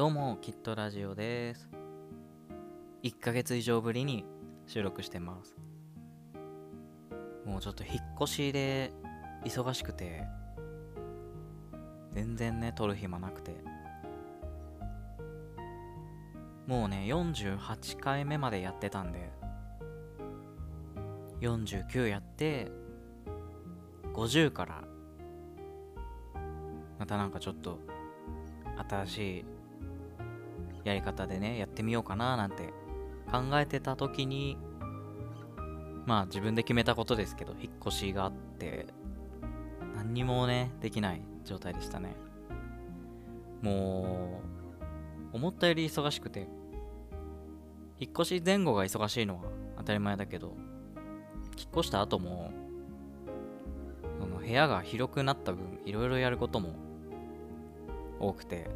どうも、きっとラジオです。1ヶ月以上ぶりに収録してます。もうちょっと引っ越しで忙しくて、全然ね、撮る暇なくて。もうね、48回目までやってたんで、49やって、50から、またなんかちょっと、新しいやり方でね、やってみようかななんて考えてた時に、まあ自分で決めたことですけど、引っ越しがあって、何にもね、できない状態でしたね。もう、思ったより忙しくて、引っ越し前後が忙しいのは当たり前だけど、引っ越した後も、その部屋が広くなった分、いろいろやることも多くて、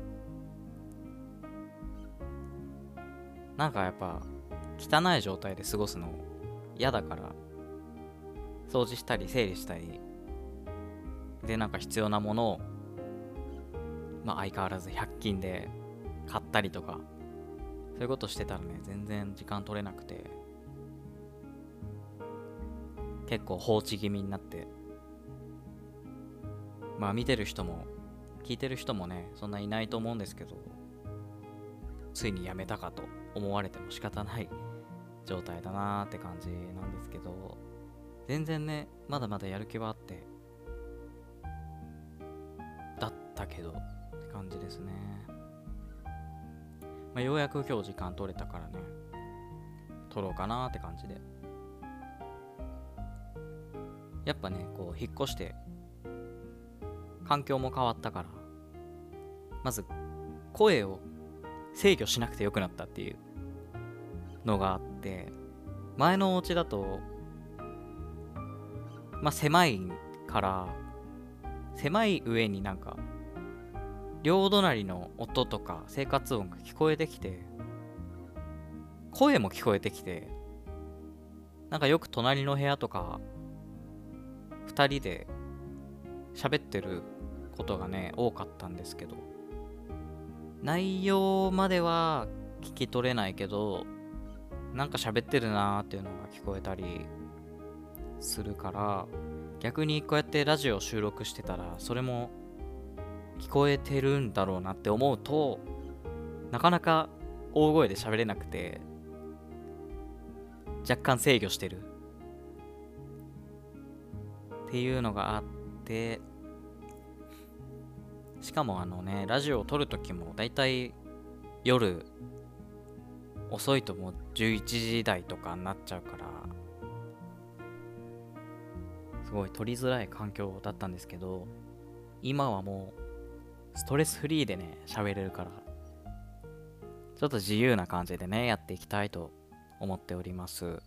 なんかやっぱ汚い状態で過ごすの嫌だから掃除したり整理したりでなんか必要なものをまあ相変わらず100均で買ったりとかそういうことしてたらね全然時間取れなくて結構放置気味になってまあ見てる人も聞いてる人もねそんないないと思うんですけどついにやめたかと思われても仕方ない状態だなーって感じなんですけど全然ねまだまだやる気はあってだったけどって感じですね、まあ、ようやく今日時間取れたからね取ろうかなって感じで。やっぱねこう引っ越して環境も変わったからまず声を制御しなくてよくなったっていうのがあって前のお家だとまあ狭いから狭い上になんか両隣の音とか生活音が聞こえてきて声も聞こえてきてなんかよく隣の部屋とか2人で喋ってることがね多かったんですけど内容までは聞き取れないけどなんか喋ってるなーっていうのが聞こえたりするから逆にこうやってラジオ収録してたらそれも聞こえてるんだろうなって思うとなかなか大声で喋れなくて若干制御してるっていうのがあってしかもあのねラジオを撮るときもだいたい夜遅いともう11時台とかになっちゃうからすごい撮りづらい環境だったんですけど今はもうストレスフリーでね喋れるからちょっと自由な感じでねやっていきたいと思っております。